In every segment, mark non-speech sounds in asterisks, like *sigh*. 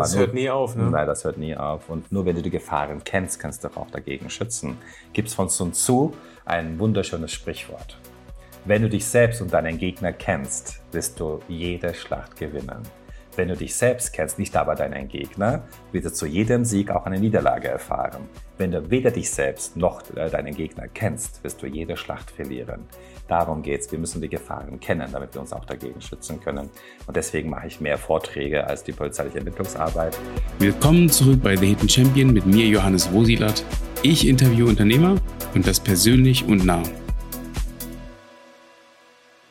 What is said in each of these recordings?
Das hört nie auf, ne? Nein, das hört nie auf. Und nur wenn du die Gefahren kennst, kannst du auch dagegen schützen. Gibt es von Sun Tzu ein wunderschönes Sprichwort. Wenn du dich selbst und deinen Gegner kennst, wirst du jede Schlacht gewinnen. Wenn du dich selbst kennst, nicht aber deinen Gegner, wirst du zu jedem Sieg auch eine Niederlage erfahren. Wenn du weder dich selbst noch äh, deinen Gegner kennst, wirst du jede Schlacht verlieren. Darum geht es. Wir müssen die Gefahren kennen, damit wir uns auch dagegen schützen können. Und deswegen mache ich mehr Vorträge als die polizeiliche Ermittlungsarbeit. Willkommen zurück bei The Hidden Champion mit mir, Johannes Rosilat. Ich interviewe Unternehmer und das persönlich und nah.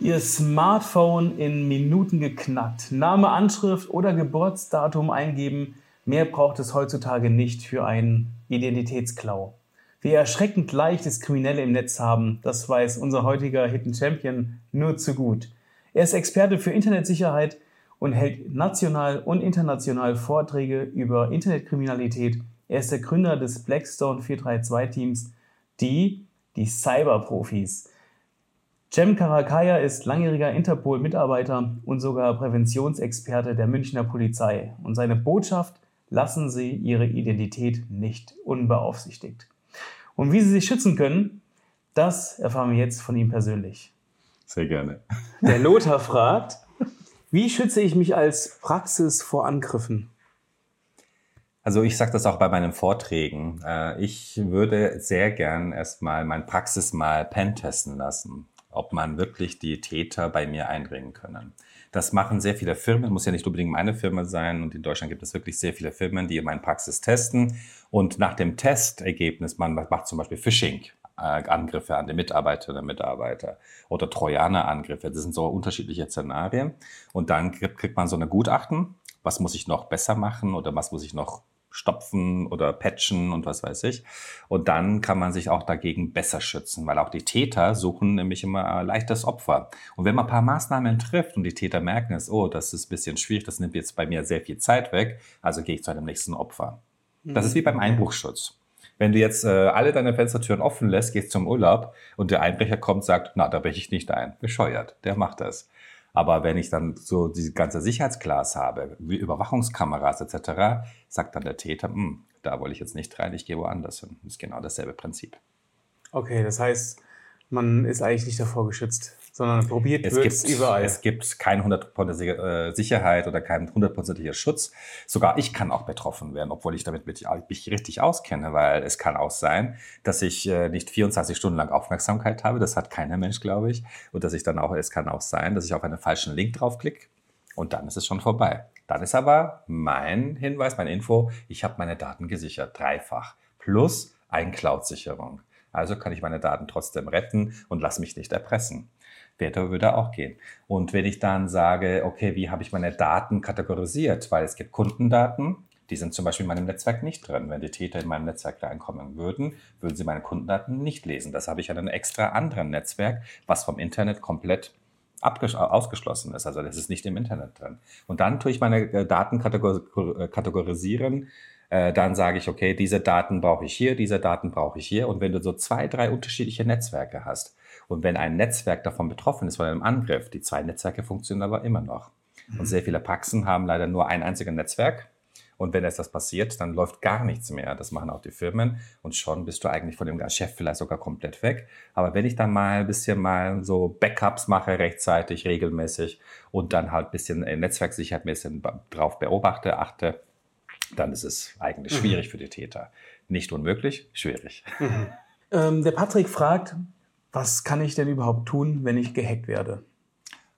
Ihr Smartphone in Minuten geknackt. Name, Anschrift oder Geburtsdatum eingeben. Mehr braucht es heutzutage nicht für einen Identitätsklau. Wie erschreckend leicht es Kriminelle im Netz haben, das weiß unser heutiger Hidden Champion nur zu gut. Er ist Experte für Internetsicherheit und hält national und international Vorträge über Internetkriminalität. Er ist der Gründer des Blackstone 432 Teams, die die Cyberprofis. Cem Karakaya ist langjähriger Interpol-Mitarbeiter und sogar Präventionsexperte der Münchner Polizei. Und seine Botschaft, lassen Sie Ihre Identität nicht unbeaufsichtigt. Und wie Sie sich schützen können, das erfahren wir jetzt von ihm persönlich. Sehr gerne. Der Lothar fragt, wie schütze ich mich als Praxis vor Angriffen? Also ich sage das auch bei meinen Vorträgen. Äh, ich würde sehr gern erstmal mein Praxis mal pentesten lassen ob man wirklich die Täter bei mir einbringen können. Das machen sehr viele Firmen, muss ja nicht unbedingt meine Firma sein. Und in Deutschland gibt es wirklich sehr viele Firmen, die meine Praxis testen. Und nach dem Testergebnis, man macht zum Beispiel Phishing, Angriffe an die Mitarbeiterinnen und Mitarbeiter oder Trojaner-Angriffe. Das sind so unterschiedliche Szenarien. Und dann kriegt man so eine Gutachten. Was muss ich noch besser machen oder was muss ich noch stopfen oder patchen und was weiß ich. Und dann kann man sich auch dagegen besser schützen, weil auch die Täter suchen nämlich immer leichtes Opfer. Und wenn man ein paar Maßnahmen trifft und die Täter merken es, oh, das ist ein bisschen schwierig, das nimmt jetzt bei mir sehr viel Zeit weg, also gehe ich zu einem nächsten Opfer. Das ist wie beim mhm. Einbruchschutz. Wenn du jetzt äh, alle deine Fenstertüren offen lässt, gehst zum Urlaub und der Einbrecher kommt, sagt, na, da breche ich nicht ein. Bescheuert. Der macht das. Aber wenn ich dann so die ganze Sicherheitsglas habe, wie Überwachungskameras etc., sagt dann der Täter, hm, da wollte ich jetzt nicht rein, ich gehe woanders hin. Das ist genau dasselbe Prinzip. Okay, das heißt, man ist eigentlich nicht davor geschützt sondern probiert es gibt überall. Es gibt keine hundertprozentige äh, Sicherheit oder keinen hundertprozentiger Schutz. Sogar ich kann auch betroffen werden, obwohl ich damit mich richtig auskenne, weil es kann auch sein, dass ich äh, nicht 24 Stunden lang Aufmerksamkeit habe. Das hat keiner Mensch, glaube ich. Und dass ich dann auch, es kann auch sein, dass ich auf einen falschen Link draufklicke und dann ist es schon vorbei. Dann ist aber mein Hinweis, meine Info, ich habe meine Daten gesichert, dreifach. Plus ein Cloud-Sicherung. Also kann ich meine Daten trotzdem retten und lasse mich nicht erpressen. Später würde auch gehen. Und wenn ich dann sage, okay, wie habe ich meine Daten kategorisiert? Weil es gibt Kundendaten, die sind zum Beispiel in meinem Netzwerk nicht drin. Wenn die Täter in meinem Netzwerk reinkommen würden, würden sie meine Kundendaten nicht lesen. Das habe ich in einem extra anderen Netzwerk, was vom Internet komplett ausgeschlossen ist. Also das ist nicht im Internet drin. Und dann tue ich meine äh, Daten äh, kategorisieren. Äh, dann sage ich, okay, diese Daten brauche ich hier, diese Daten brauche ich hier. Und wenn du so zwei, drei unterschiedliche Netzwerke hast, und wenn ein Netzwerk davon betroffen ist von einem Angriff, die zwei Netzwerke funktionieren aber immer noch. Und sehr viele Praxen haben leider nur ein einziges Netzwerk. Und wenn etwas passiert, dann läuft gar nichts mehr. Das machen auch die Firmen. Und schon bist du eigentlich von dem Chef vielleicht sogar komplett weg. Aber wenn ich dann mal ein bisschen mal so Backups mache, rechtzeitig, regelmäßig und dann halt ein bisschen Netzwerksicherheit ein bisschen drauf beobachte, achte, dann ist es eigentlich mhm. schwierig mhm. für die Täter. Nicht unmöglich, schwierig. Mhm. Ähm, der Patrick fragt, was kann ich denn überhaupt tun, wenn ich gehackt werde?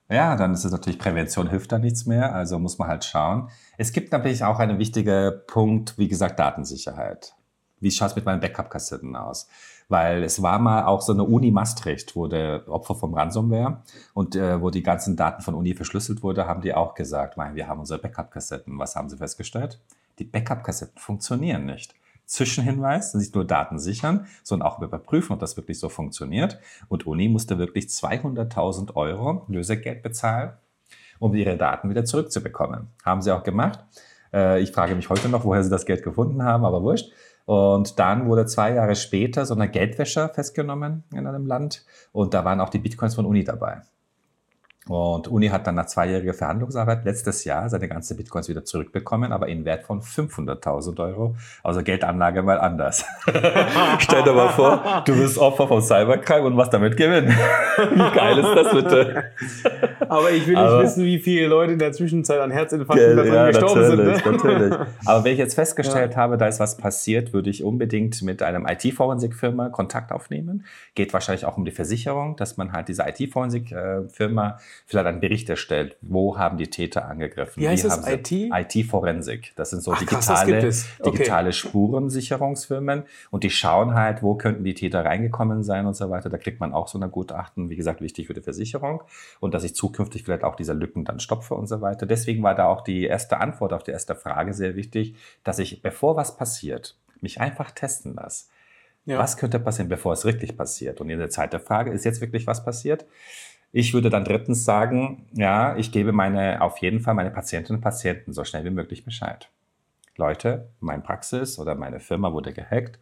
Ja, dann ist es natürlich, Prävention hilft da nichts mehr, also muss man halt schauen. Es gibt natürlich auch einen wichtigen Punkt, wie gesagt, Datensicherheit. Wie schaut es mit meinen Backup-Kassetten aus? Weil es war mal auch so eine Uni Maastricht, wo der Opfer vom Ransomware und äh, wo die ganzen Daten von Uni verschlüsselt wurde, haben die auch gesagt, mein, wir haben unsere Backup-Kassetten. Was haben sie festgestellt? Die Backup-Kassetten funktionieren nicht. Zwischenhinweis, nicht nur Daten sichern, sondern auch überprüfen, ob das wirklich so funktioniert. Und Uni musste wirklich 200.000 Euro Lösegeld bezahlen, um ihre Daten wieder zurückzubekommen. Haben sie auch gemacht. Äh, ich frage mich heute noch, woher sie das Geld gefunden haben, aber wurscht. Und dann wurde zwei Jahre später so eine Geldwäscher festgenommen in einem Land und da waren auch die Bitcoins von Uni dabei. Und Uni hat dann nach zweijähriger Verhandlungsarbeit letztes Jahr seine ganze Bitcoins wieder zurückbekommen, aber in Wert von 500.000 Euro. Also Geldanlage mal anders. *laughs* Stell dir mal vor, du bist Opfer von Cybercrime und was damit gewinnen. *laughs* wie geil ist das bitte? Aber ich will nicht aber, wissen, wie viele Leute in der Zwischenzeit an Herzinfarkten ja, ja, gestorben sind. Ne? Natürlich. Aber wenn ich jetzt festgestellt ja. habe, da ist was passiert, würde ich unbedingt mit einem IT-Forensik-Firma Kontakt aufnehmen. Geht wahrscheinlich auch um die Versicherung, dass man halt diese IT-Forensik-Firma äh, vielleicht einen Bericht erstellt, wo haben die Täter angegriffen. Wie heißt Wie das, IT? IT-Forensik. Das sind so Ach, digitale, krass, okay. digitale Spurensicherungsfirmen und die schauen halt, wo könnten die Täter reingekommen sein und so weiter. Da kriegt man auch so eine Gutachten, wie gesagt, wichtig für die Versicherung und dass ich zukünftig vielleicht auch diese Lücken dann stopfe und so weiter. Deswegen war da auch die erste Antwort auf die erste Frage sehr wichtig, dass ich, bevor was passiert, mich einfach testen lasse. Ja. Was könnte passieren, bevor es wirklich passiert? Und in der zweiten Frage, ist jetzt wirklich was passiert? Ich würde dann drittens sagen, ja, ich gebe meine, auf jeden Fall meine Patientinnen und Patienten so schnell wie möglich Bescheid. Leute, meine Praxis oder meine Firma wurde gehackt.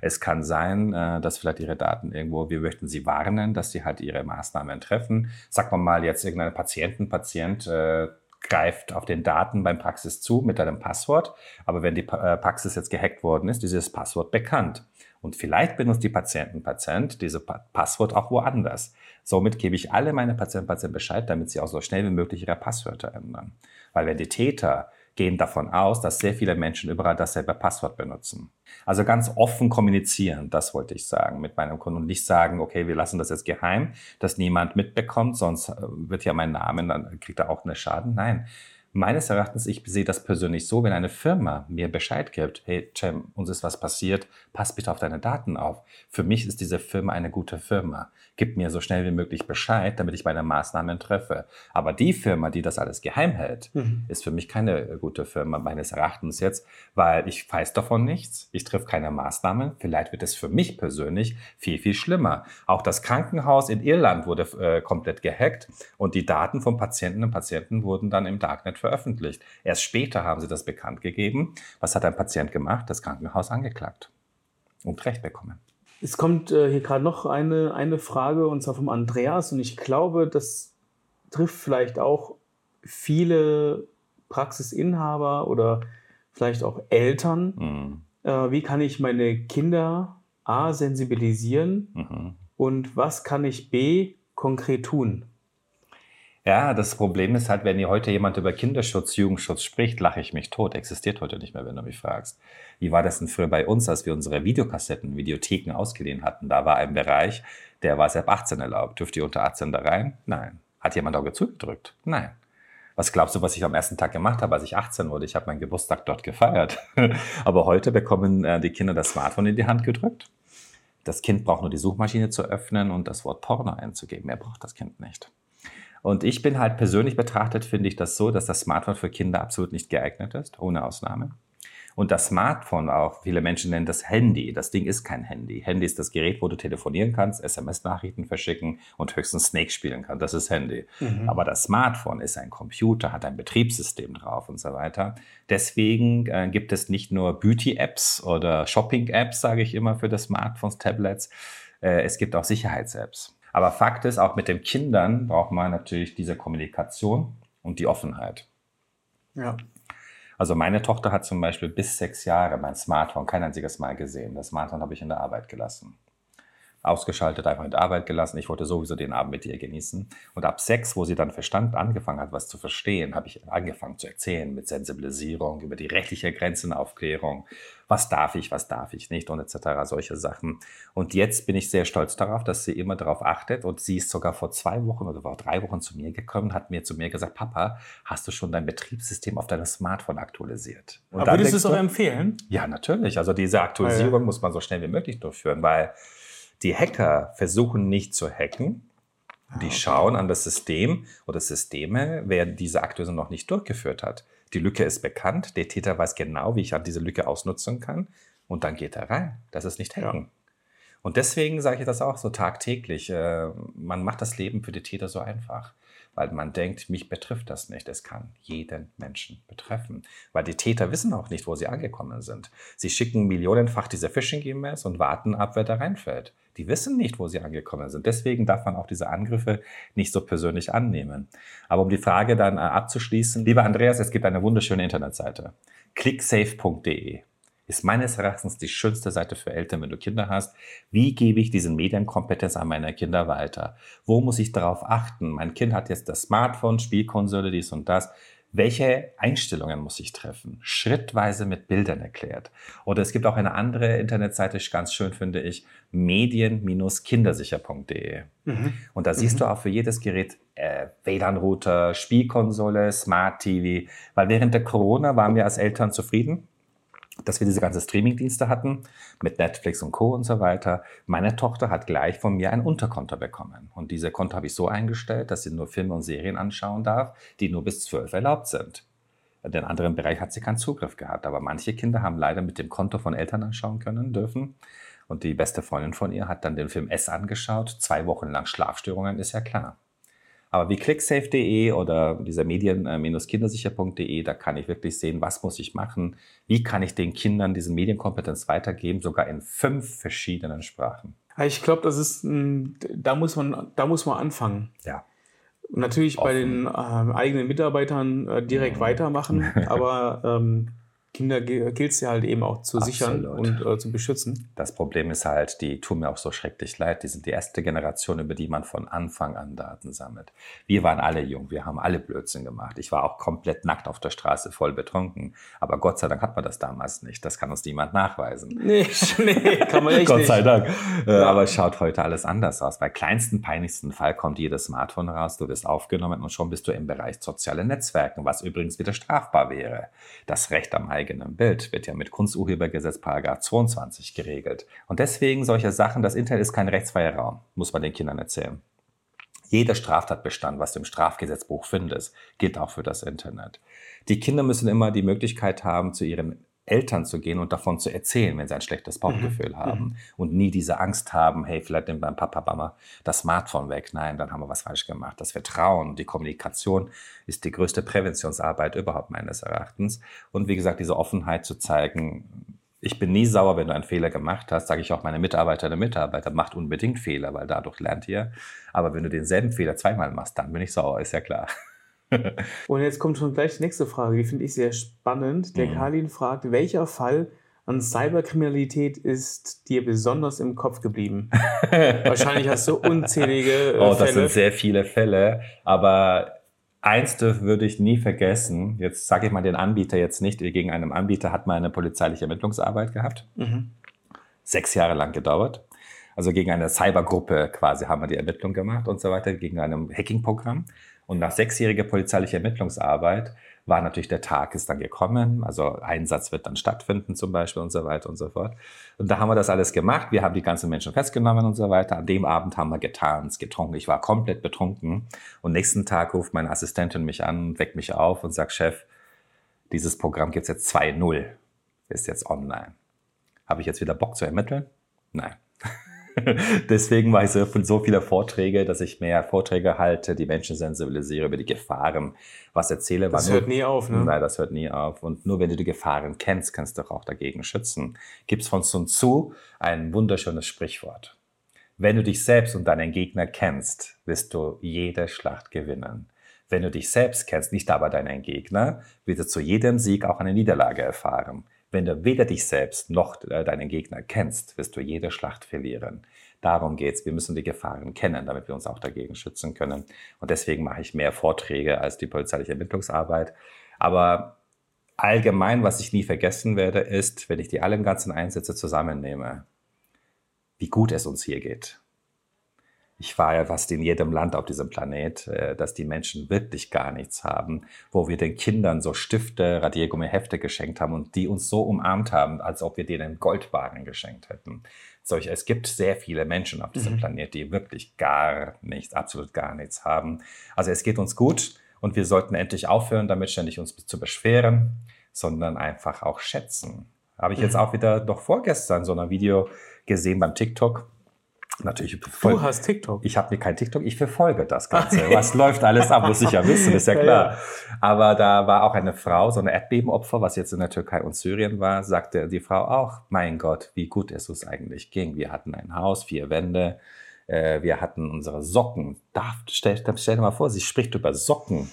Es kann sein, äh, dass vielleicht Ihre Daten irgendwo, wir möchten Sie warnen, dass Sie halt Ihre Maßnahmen treffen. Sagt man mal jetzt irgendeine Patienten, Patient äh, greift auf den Daten beim Praxis zu mit einem Passwort. Aber wenn die äh, Praxis jetzt gehackt worden ist, ist dieses Passwort bekannt. Und vielleicht benutzt die Patienten, Patient diese Passwort auch woanders. Somit gebe ich alle meine Patienten, Patienten Bescheid, damit sie auch so schnell wie möglich ihre Passwörter ändern. Weil wenn die Täter gehen davon aus, dass sehr viele Menschen überall dasselbe Passwort benutzen. Also ganz offen kommunizieren, das wollte ich sagen mit meinem Kunden und nicht sagen, okay, wir lassen das jetzt geheim, dass niemand mitbekommt, sonst äh, wird ja mein Name, dann kriegt er auch einen Schaden. Nein, Meines Erachtens, ich sehe das persönlich so, wenn eine Firma mir Bescheid gibt, hey Cem, uns ist was passiert, pass bitte auf deine Daten auf. Für mich ist diese Firma eine gute Firma. Gib mir so schnell wie möglich Bescheid, damit ich meine Maßnahmen treffe. Aber die Firma, die das alles geheim hält, mhm. ist für mich keine äh, gute Firma meines Erachtens jetzt, weil ich weiß davon nichts, ich treffe keine Maßnahmen. Vielleicht wird es für mich persönlich viel, viel schlimmer. Auch das Krankenhaus in Irland wurde äh, komplett gehackt und die Daten von Patienten und Patienten wurden dann im Darknet veröffentlicht. Erst später haben sie das bekannt gegeben. Was hat ein Patient gemacht? Das Krankenhaus angeklagt und Recht bekommen. Es kommt äh, hier gerade noch eine, eine Frage und zwar vom Andreas und ich glaube, das trifft vielleicht auch viele Praxisinhaber oder vielleicht auch Eltern. Mhm. Äh, wie kann ich meine Kinder A sensibilisieren mhm. und was kann ich B konkret tun? Ja, das Problem ist halt, wenn hier heute jemand über Kinderschutz, Jugendschutz spricht, lache ich mich tot. Existiert heute nicht mehr, wenn du mich fragst. Wie war das denn früher bei uns, als wir unsere Videokassetten, Videotheken ausgeliehen hatten? Da war ein Bereich, der war ab 18 erlaubt. Dürft ihr unter 18 da rein? Nein. Hat jemand Auge zugedrückt? Nein. Was glaubst du, was ich am ersten Tag gemacht habe, als ich 18 wurde? Ich habe meinen Geburtstag dort gefeiert. *laughs* Aber heute bekommen äh, die Kinder das Smartphone in die Hand gedrückt. Das Kind braucht nur die Suchmaschine zu öffnen und das Wort Porno einzugeben. Mehr braucht das Kind nicht. Und ich bin halt persönlich betrachtet, finde ich das so, dass das Smartphone für Kinder absolut nicht geeignet ist, ohne Ausnahme. Und das Smartphone auch, viele Menschen nennen das Handy. Das Ding ist kein Handy. Handy ist das Gerät, wo du telefonieren kannst, SMS-Nachrichten verschicken und höchstens Snake spielen kannst. Das ist Handy. Mhm. Aber das Smartphone ist ein Computer, hat ein Betriebssystem drauf und so weiter. Deswegen äh, gibt es nicht nur Beauty-Apps oder Shopping-Apps, sage ich immer, für das Smartphones, Tablets. Äh, es gibt auch Sicherheits-Apps. Aber Fakt ist, auch mit den Kindern braucht man natürlich diese Kommunikation und die Offenheit. Ja. Also meine Tochter hat zum Beispiel bis sechs Jahre mein Smartphone kein einziges Mal gesehen. Das Smartphone habe ich in der Arbeit gelassen ausgeschaltet, einfach in der Arbeit gelassen. Ich wollte sowieso den Abend mit ihr genießen. Und ab sechs, wo sie dann Verstand angefangen hat, was zu verstehen, habe ich angefangen zu erzählen mit Sensibilisierung, über die rechtliche Grenzenaufklärung. Was darf ich, was darf ich nicht und etc. solche Sachen. Und jetzt bin ich sehr stolz darauf, dass sie immer darauf achtet. Und sie ist sogar vor zwei Wochen oder vor drei Wochen zu mir gekommen, hat mir zu mir gesagt, Papa, hast du schon dein Betriebssystem auf deinem Smartphone aktualisiert? Und Aber würdest du es auch empfehlen? Ja, natürlich. Also diese Aktualisierung ja, ja. muss man so schnell wie möglich durchführen, weil die Hacker versuchen nicht zu hacken. Die ah, okay. schauen an das System oder Systeme, wer diese Aktualisierung noch nicht durchgeführt hat. Die Lücke ist bekannt, der Täter weiß genau, wie ich an diese Lücke ausnutzen kann und dann geht er rein. Das ist nicht hacken. Ja. Und deswegen sage ich das auch so tagtäglich. Äh, man macht das Leben für die Täter so einfach. Weil man denkt, mich betrifft das nicht. Es kann jeden Menschen betreffen, weil die Täter wissen auch nicht, wo sie angekommen sind. Sie schicken millionenfach diese Phishing-E-Mails und warten ab, wer da reinfällt. Die wissen nicht, wo sie angekommen sind. Deswegen darf man auch diese Angriffe nicht so persönlich annehmen. Aber um die Frage dann äh, abzuschließen, lieber Andreas, es gibt eine wunderschöne Internetseite. clicksafe.de ist meines Erachtens die schönste Seite für Eltern, wenn du Kinder hast. Wie gebe ich diese Medienkompetenz an meine Kinder weiter? Wo muss ich darauf achten? Mein Kind hat jetzt das Smartphone, Spielkonsole, dies und das. Welche Einstellungen muss ich treffen? Schrittweise mit Bildern erklärt. Oder es gibt auch eine andere Internetseite, ganz schön finde ich, medien-kindersicher.de. Mhm. Und da siehst mhm. du auch für jedes Gerät äh, WLAN-Router, Spielkonsole, Smart TV. Weil während der Corona waren wir als Eltern zufrieden dass wir diese ganzen Streamingdienste hatten mit Netflix und Co. und so weiter. Meine Tochter hat gleich von mir ein Unterkonto bekommen. Und diese Konto habe ich so eingestellt, dass sie nur Filme und Serien anschauen darf, die nur bis zwölf erlaubt sind. In den anderen Bereich hat sie keinen Zugriff gehabt. Aber manche Kinder haben leider mit dem Konto von Eltern anschauen können, dürfen. Und die beste Freundin von ihr hat dann den Film S angeschaut. Zwei Wochen lang Schlafstörungen, ist ja klar. Aber wie clicksafe.de oder dieser medien-kindersicher.de, da kann ich wirklich sehen, was muss ich machen, wie kann ich den Kindern diese Medienkompetenz weitergeben, sogar in fünf verschiedenen Sprachen. Ich glaube, das ist, da muss man, da muss man anfangen. Ja. Natürlich Offen. bei den äh, eigenen Mitarbeitern äh, direkt mhm. weitermachen, aber ähm, Kinder gilt es ja halt eben auch zu Absolut. sichern und äh, zu beschützen. Das Problem ist halt, die tun mir auch so schrecklich leid. Die sind die erste Generation, über die man von Anfang an Daten sammelt. Wir waren alle jung, wir haben alle Blödsinn gemacht. Ich war auch komplett nackt auf der Straße, voll betrunken. Aber Gott sei Dank hat man das damals nicht. Das kann uns niemand nachweisen. *laughs* Nee, nee kann man echt *laughs* Gott sei Dank. Äh, ja. Aber es schaut heute alles anders aus. Bei kleinsten, peinlichsten Fall kommt jedes Smartphone raus, du wirst aufgenommen und schon bist du im Bereich soziale Netzwerken, was übrigens wieder strafbar wäre. Das Recht am eigenen Bild wird ja mit Kunsturhebergesetz Paragraph 22 geregelt. Und deswegen solche Sachen, das Internet ist kein rechtsfreier Raum, muss man den Kindern erzählen. Jeder Straftatbestand, was du im Strafgesetzbuch findest, gilt auch für das Internet. Die Kinder müssen immer die Möglichkeit haben, zu ihren Eltern zu gehen und davon zu erzählen, wenn sie ein schlechtes Bauchgefühl mhm. haben mhm. und nie diese Angst haben, hey, vielleicht nimmt mein Papa, Mama das Smartphone weg. Nein, dann haben wir was falsch gemacht. Das Vertrauen, die Kommunikation ist die größte Präventionsarbeit überhaupt meines Erachtens. Und wie gesagt, diese Offenheit zu zeigen, ich bin nie sauer, wenn du einen Fehler gemacht hast, sage ich auch meine Mitarbeiterinnen und Mitarbeiter, macht unbedingt Fehler, weil dadurch lernt ihr. Aber wenn du denselben Fehler zweimal machst, dann bin ich sauer, ist ja klar. *laughs* Und jetzt kommt schon gleich die nächste Frage, die finde ich sehr spannend. Der mhm. Karlin fragt, welcher Fall an Cyberkriminalität ist dir besonders im Kopf geblieben? *laughs* Wahrscheinlich hast du unzählige äh, Oh, das sind sehr viele Fälle, aber eins würde ich nie vergessen. Jetzt sage ich mal den Anbieter jetzt nicht. Gegen einen Anbieter hat man eine polizeiliche Ermittlungsarbeit gehabt. Mhm. Sechs Jahre lang gedauert. Also gegen eine Cybergruppe quasi haben wir die Ermittlung gemacht und so weiter, gegen einem Hacking-Programm. Und nach sechsjähriger polizeilicher Ermittlungsarbeit war natürlich der Tag ist dann gekommen, also Einsatz wird dann stattfinden zum Beispiel und so weiter und so fort. Und da haben wir das alles gemacht, wir haben die ganzen Menschen festgenommen und so weiter. An dem Abend haben wir getanzt, getrunken, ich war komplett betrunken. Und nächsten Tag ruft meine Assistentin mich an, weckt mich auf und sagt, Chef, dieses Programm gibt es jetzt 2.0, ist jetzt online. Habe ich jetzt wieder Bock zu ermitteln? Nein. *laughs* Deswegen mache ich so, so viele Vorträge, dass ich mehr Vorträge halte, die Menschen sensibilisiere über die Gefahren, was erzähle. Das hört nie auf, ne? Nein, das hört nie auf. Und nur wenn du die Gefahren kennst, kannst du auch dagegen schützen. Gibt es von Sun Tzu ein wunderschönes Sprichwort. Wenn du dich selbst und deinen Gegner kennst, wirst du jede Schlacht gewinnen. Wenn du dich selbst kennst, nicht aber deinen Gegner, wirst du zu jedem Sieg auch eine Niederlage erfahren. Wenn du weder dich selbst noch äh, deinen Gegner kennst, wirst du jede Schlacht verlieren. Darum geht's. Wir müssen die Gefahren kennen, damit wir uns auch dagegen schützen können. Und deswegen mache ich mehr Vorträge als die polizeiliche Ermittlungsarbeit. Aber allgemein, was ich nie vergessen werde, ist, wenn ich die allen ganzen Einsätze zusammennehme, wie gut es uns hier geht ich war ja fast in jedem Land auf diesem Planet, äh, dass die Menschen wirklich gar nichts haben, wo wir den Kindern so Stifte, Radiergummi, Hefte geschenkt haben und die uns so umarmt haben, als ob wir denen Goldbarren geschenkt hätten. Solch, es gibt sehr viele Menschen auf diesem mhm. Planet, die wirklich gar nichts, absolut gar nichts haben. Also es geht uns gut und wir sollten endlich aufhören, damit ständig uns zu beschweren, sondern einfach auch schätzen. Habe ich jetzt mhm. auch wieder doch vorgestern so ein Video gesehen beim TikTok, Natürlich. Du hast TikTok. Ich habe mir kein TikTok, ich verfolge das Ganze. Was läuft alles ab, muss ich ja wissen, ist ja klar. *laughs* Ja, ja. Aber da war auch eine Frau, so eine Erdbebenopfer, was jetzt in der Türkei und Syrien war, sagte die Frau auch, mein Gott, wie gut es uns eigentlich ging. Wir hatten ein Haus, vier Wände, äh, wir hatten unsere Socken. Da, stell, stell dir mal vor, sie spricht über Socken.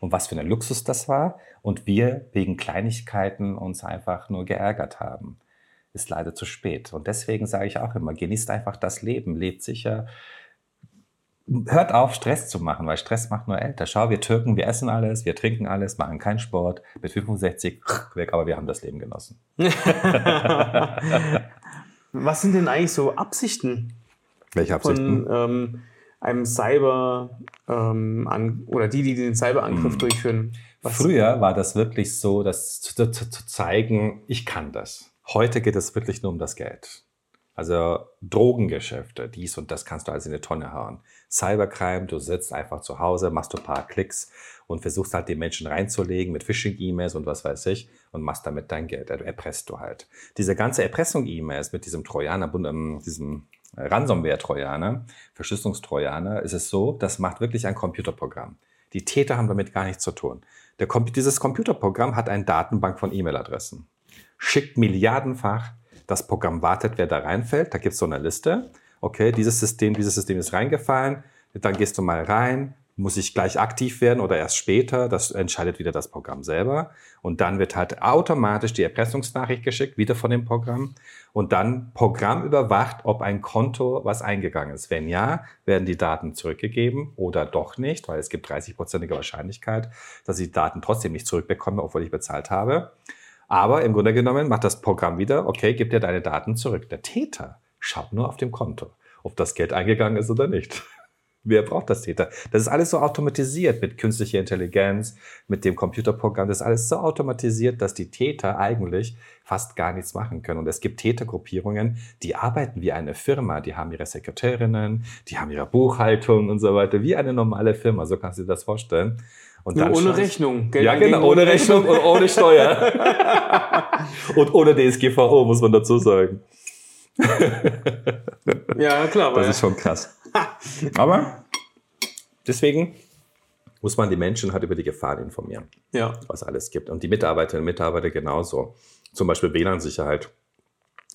Und was für ein Luxus das war. Und wir wegen Kleinigkeiten uns einfach nur geärgert haben ist leider zu spät. Und deswegen sage ich auch immer, genießt einfach das Leben, lebt sicher. Hört auf, Stress zu machen, weil Stress macht nur älter. Schau, wir Türken, wir essen alles, wir trinken alles, machen keinen Sport, mit 65 *laughs* weg, aber wir haben das Leben genossen. *laughs* Was sind denn eigentlich so Absichten? Welche Absichten? Von ähm, einem Cyber ähm, an, oder die, die den Cyberangriff hm. durchführen. Was? Früher war das wirklich so, dass zu, zu, zu zeigen, ich kann das. Heute geht es wirklich nur um das Geld. Also Drogengeschäfte, dies und das kannst du alles in eine Tonne hauen. Cybercrime, du sitzt einfach zu Hause, machst du ein paar Klicks und versuchst halt die Menschen reinzulegen mit Phishing-E-Mails und was weiß ich und machst damit dein Geld. Also erpresst du halt. Diese ganze Erpressung-E-Mails mit diesem Trojaner, ähm, diesem Ransomware-Trojaner, Verschlüsselungstrojaner, ist es so, das macht wirklich ein Computerprogramm. Die Täter haben damit gar nichts zu tun. Der, dieses Computerprogramm hat eine Datenbank von E-Mail-Adressen schickt milliardenfach. Das Programm wartet, wer da reinfällt. Da gibt es so eine Liste. Okay, dieses System, dieses System ist reingefallen. Dann gehst du mal rein, muss ich gleich aktiv werden oder erst später? Das entscheidet wieder das Programm selber. Und dann wird halt automatisch die Erpressungsnachricht geschickt, wieder von dem Programm. Und dann Programm überwacht, ob ein Konto was eingegangen ist. Wenn ja, werden die Daten zurückgegeben oder doch nicht, weil es gibt 30-prozentige Wahrscheinlichkeit, dass ich die Daten trotzdem nicht zurückbekomme, obwohl ich bezahlt habe. Aber im Grunde genommen macht das Programm wieder, okay, gib dir deine Daten zurück. Der Täter schaut nur auf dem Konto, ob das Geld eingegangen ist oder nicht. *laughs* Wer braucht das Täter? Das ist alles so automatisiert mit künstlicher Intelligenz, mit dem Computerprogramm. Das ist alles so automatisiert, dass die Täter eigentlich fast gar nichts machen können. Und es gibt Tätergruppierungen, die arbeiten wie eine Firma. Die haben ihre Sekretärinnen, die haben ihre Buchhaltung und so weiter, wie eine normale Firma. So kannst du dir das vorstellen. Und Nur ohne Rechnung. Geld ja, genau, ohne Rechnung und ohne Steuer. *laughs* und ohne DSGVO, muss man dazu sagen. ja, klar. Das ist schon krass. Aber deswegen muss man die Menschen halt über die Gefahren informieren, ja. was alles gibt. Und die Mitarbeiterinnen und Mitarbeiter genauso. Zum Beispiel WLAN-Sicherheit.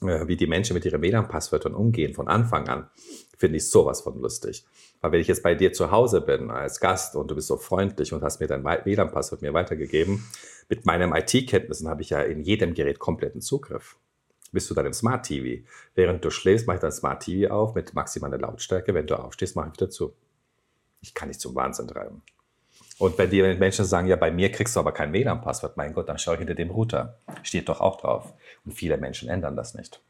Äh, wie die Menschen mit ihren WLAN-Passwörtern umgehen von Anfang an, finde ich sowas von lustig. Weil wenn ich jetzt bei dir zu Hause bin als Gast und du bist so freundlich und hast mir dein WLAN-Passwort mir weitergegeben, mit meinen IT-Kenntnissen habe ich ja in jedem Gerät kompletten Zugriff. Bist du dann im Smart TV? Während du schläfst, mache ich dein Smart TV auf mit maximaler Lautstärke. Wenn du aufstehst, mache ich wieder zu. Ich kann dich zum Wahnsinn treiben. Und wenn die Menschen sagen, ja, bei mir kriegst du aber kein WLAN-Passwort, mein Gott, dann schau ich hinter dem Router. Steht doch auch drauf. Und viele Menschen ändern das nicht.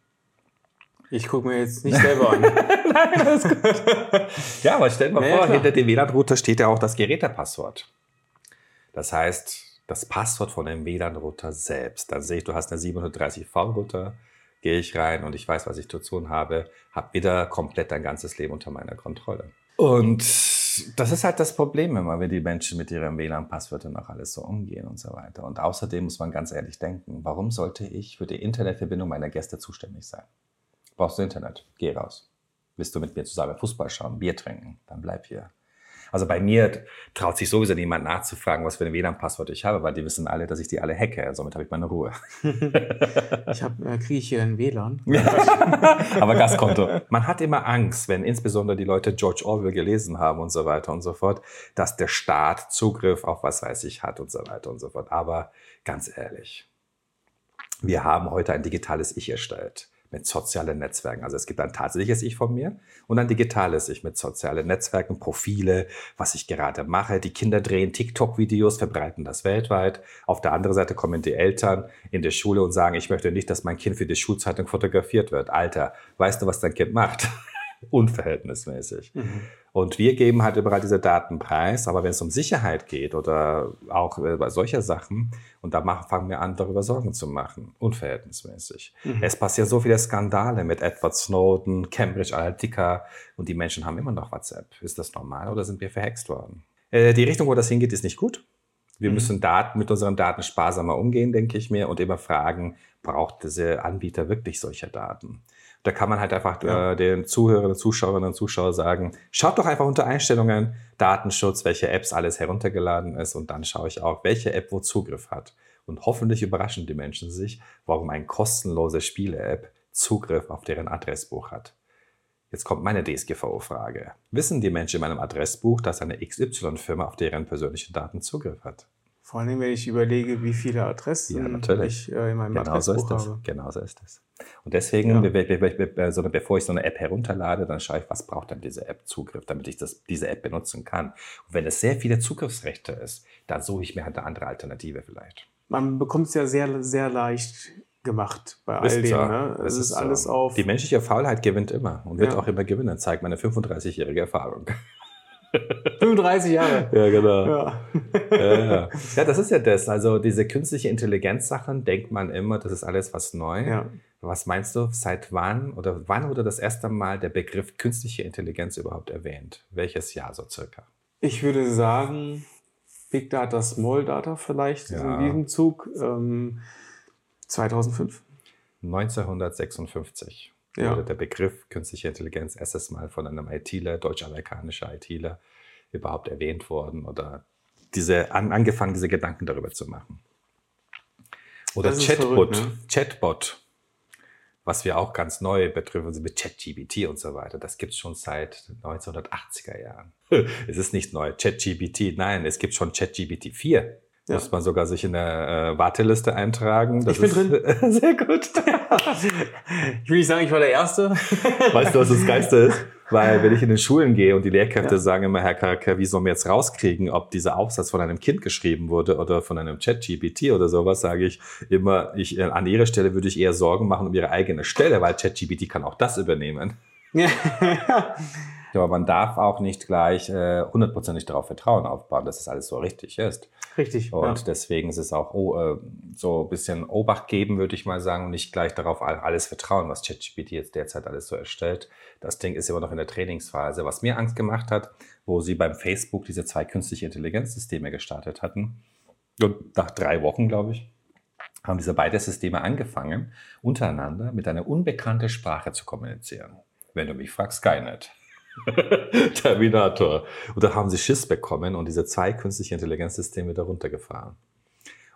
Ich gucke mir jetzt nicht selber an. *laughs* Nein, das ist gut. ja, aber stell mal naja, vor, klar. hinter dem WLAN-Router steht ja auch das Gerätepasswort. Das heißt, das Passwort von dem WLAN-Router selbst. Dann sehe ich, du hast eine 730V-Router, gehe ich rein und ich weiß, was ich zu tun habe, habe wieder komplett dein ganzes Leben unter meiner Kontrolle. Und das ist halt das Problem immer, wenn die Menschen mit ihren WLAN-Passwörtern noch alles so umgehen und so weiter. Und außerdem muss man ganz ehrlich denken, warum sollte ich für die Internetverbindung meiner Gäste zuständig sein? Brauchst du Internet? Geh raus. Willst du mit mir zusammen Fußball schauen, Bier trinken? Dann bleib hier. Also bei mir traut sich sowieso niemand nachzufragen, was für ein WLAN-Passwort ich habe, weil die wissen alle, dass ich die alle hacke. Somit habe ich meine Ruhe. *laughs* ich äh, kriege ich hier ein WLAN. *laughs* Aber Gaskonto. Man hat immer Angst, wenn insbesondere die Leute George Orwell gelesen haben und so weiter und so fort, dass der Staat Zugriff auf was weiß ich hat und so weiter und so fort. Aber ganz ehrlich, wir haben heute ein digitales Ich erstellt mit sozialen Netzwerken. Also es gibt ein tatsächliches Ich von mir und ein digitales Ich mit sozialen Netzwerken, Profile, was ich gerade mache. Die Kinder drehen TikTok-Videos, verbreiten das weltweit. Auf der anderen Seite kommen die Eltern in der Schule und sagen, ich möchte nicht, dass mein Kind für die Schulzeitung fotografiert wird. Alter, weißt du, was dein Kind macht? *laughs* Unverhältnismäßig. Mhm. Und wir geben halt überall diese Daten preis, aber wenn es um Sicherheit geht oder auch äh, bei solcher Sachen, und da machen, fangen wir an, darüber Sorgen zu machen, unverhältnismäßig. Mhm. Es passieren so viele Skandale mit Edward Snowden, Cambridge Analytica und die Menschen haben immer noch WhatsApp. Ist das normal oder sind wir verhext worden? Äh, die Richtung, wo das hingeht, ist nicht gut. Wir mhm. müssen Daten, mit unseren Daten sparsamer umgehen, denke ich mir, und immer fragen, braucht diese Anbieter wirklich solche Daten? Da kann man halt einfach ja. äh, den Zuhörern, Zuschauerinnen und Zuschauern sagen, schaut doch einfach unter Einstellungen, Datenschutz, welche Apps alles heruntergeladen ist und dann schaue ich auch, welche App wo Zugriff hat. Und hoffentlich überraschen die Menschen sich, warum ein kostenlose Spiele-App Zugriff auf deren Adressbuch hat. Jetzt kommt meine DSGVO-Frage. Wissen die Menschen in meinem Adressbuch, dass eine XY-Firma auf deren persönlichen Daten Zugriff hat? Vor allem, wenn ich überlege, wie viele Adressen ja, ich äh, in meinem genau Adressbuch so ist habe. Genau so ist es. Und deswegen, ja. be be be so, bevor ich so eine App herunterlade, dann schaue ich, was braucht dann diese App Zugriff, damit ich das, diese App benutzen kann. Und wenn es sehr viele Zugriffsrechte ist, dann suche ich mir halt eine andere Alternative vielleicht. Man bekommt es ja sehr, sehr leicht gemacht bei all dem. Ne? Es ist, ist alles so. auf. Die menschliche Faulheit gewinnt immer und wird ja. auch immer gewinnen, zeigt meine 35-jährige Erfahrung. 35 Jahre. *laughs* Ja, genau. Ja. ja, ja. ja, das ist ja das. Also diese künstliche Intelligenz-Sachen denkt man immer, das ist alles was neu. Was meinst du, seit wann oder wann wurde das erste Mal der Begriff künstliche Intelligenz überhaupt erwähnt? Welches Jahr so circa? Ich würde sagen, Big Data, Small Data vielleicht ja. in diesem Zug. Ähm, 2005. 1956 ja. wurde der Begriff künstliche Intelligenz erstes Mal von einem ITler, deutsch-amerikanischer ITler, überhaupt erwähnt worden oder diese, an, angefangen, diese Gedanken darüber zu machen. Oder Chatbot, verrückt, ne? Chatbot, was wir auch ganz neu betreffen, also mit ChatGPT und so weiter. Das gibt es schon seit 1980er Jahren. *laughs* es ist nicht neu, ChatGPT, nein, es gibt schon ChatGPT 4. Ja. Muss man sogar sich in der äh, Warteliste eintragen. Das ich bin drin. *laughs* Sehr gut. *laughs* ich will nicht sagen, ich war der Erste. weißt du, was das Geiste ist? Weil wenn ich in den Schulen gehe und die Lehrkräfte ja. sagen immer, Herr Karaker, wie sollen wir jetzt rauskriegen, ob dieser Aufsatz von einem Kind geschrieben wurde oder von einem Chat-GPT oder sowas, sage ich immer, ich, äh, an ihrer Stelle würde ich eher Sorgen machen um ihre eigene Stelle, weil Chat-GPT kann auch das übernehmen. *laughs* Aber man darf auch nicht gleich äh, hundertprozentig äh, darauf Vertrauen aufbauen, dass es alles so richtig ist. Richtig. Und ja. deswegen ist es auch oh, äh, so ein bisschen Obacht geben, würde ich mal sagen, und nicht gleich darauf alles vertrauen, was ChatGPT jetzt derzeit alles so erstellt. Das Ding ist immer noch in der Trainingsphase. Was mir Angst gemacht hat, wo sie beim Facebook diese zwei künstliche Intelligenzsysteme gestartet hatten. Und nach drei Wochen, glaube ich, haben diese beiden Systeme angefangen, untereinander mit einer unbekannten Sprache zu kommunizieren. Wenn du mich fragst, Skynet. *laughs* Terminator. Und da haben sie Schiss bekommen und diese zwei künstliche Intelligenzsysteme darunter gefahren.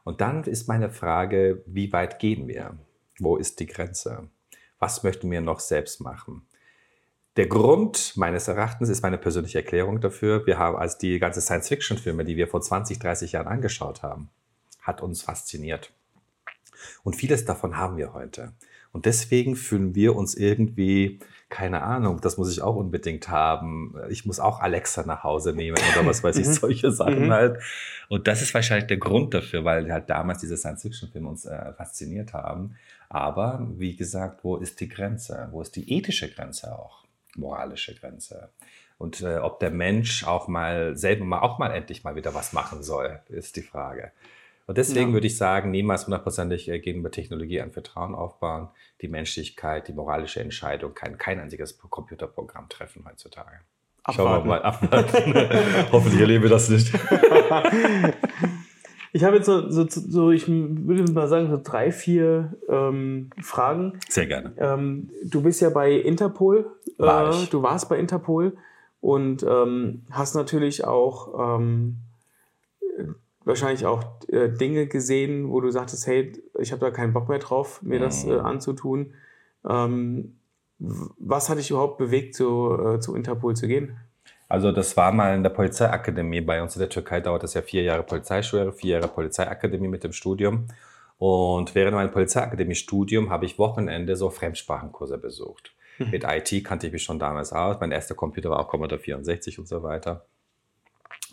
Und dann ist meine Frage, wie weit gehen wir? Wo ist die Grenze? Was möchten wir noch selbst machen? Der Grund meines Erachtens ist meine persönliche Erklärung dafür. Wir haben als die ganze Science-Fiction-Filme, die wir vor 20, 30 Jahren angeschaut haben, hat uns fasziniert. Und vieles davon haben wir heute. Und deswegen fühlen wir uns irgendwie keine Ahnung, das muss ich auch unbedingt haben. Ich muss auch Alexa nach Hause nehmen oder was weiß ich, *laughs* mhm. solche Sachen mhm. halt. Und das ist wahrscheinlich der Grund dafür, weil halt damals diese Science-Fiction-Filme uns äh, fasziniert haben. Aber wie gesagt, wo ist die Grenze? Wo ist die ethische Grenze auch? Moralische Grenze? Und äh, ob der Mensch auch mal selber mal auch mal endlich mal wieder was machen soll, ist die Frage. Und deswegen ja. würde ich sagen, niemals hundertprozentig äh, gegenüber Technologie ein Vertrauen aufbauen. Die Menschlichkeit, die moralische Entscheidung kann kein einziges Computerprogramm treffen heutzutage. Abwarten. Schauen wir mal, abwarten. *laughs* Hoffentlich erlebe das nicht. *laughs* ich habe jetzt so, so, so, ich würde mal sagen, so drei, vier ähm, Fragen. Sehr gerne. Ähm, du bist ja bei Interpol. War äh, du warst bei Interpol und ähm, hast natürlich auch ähm, wahrscheinlich auch äh, Dinge gesehen, wo du sagtest, hey, ich habe da keinen Bock mehr drauf, mir mhm. das äh, anzutun. Ähm, was hat dich überhaupt bewegt, zu, äh, zu Interpol zu gehen? Also das war mal in der Polizeiakademie. Bei uns in der Türkei dauert das ja vier Jahre Polizeischule, vier Jahre Polizeiakademie mit dem Studium. Und während meinem Polizeiakademie-Studium habe ich Wochenende so Fremdsprachenkurse besucht. Mhm. Mit IT kannte ich mich schon damals aus. Mein erster Computer war auch Commodore 64 und so weiter.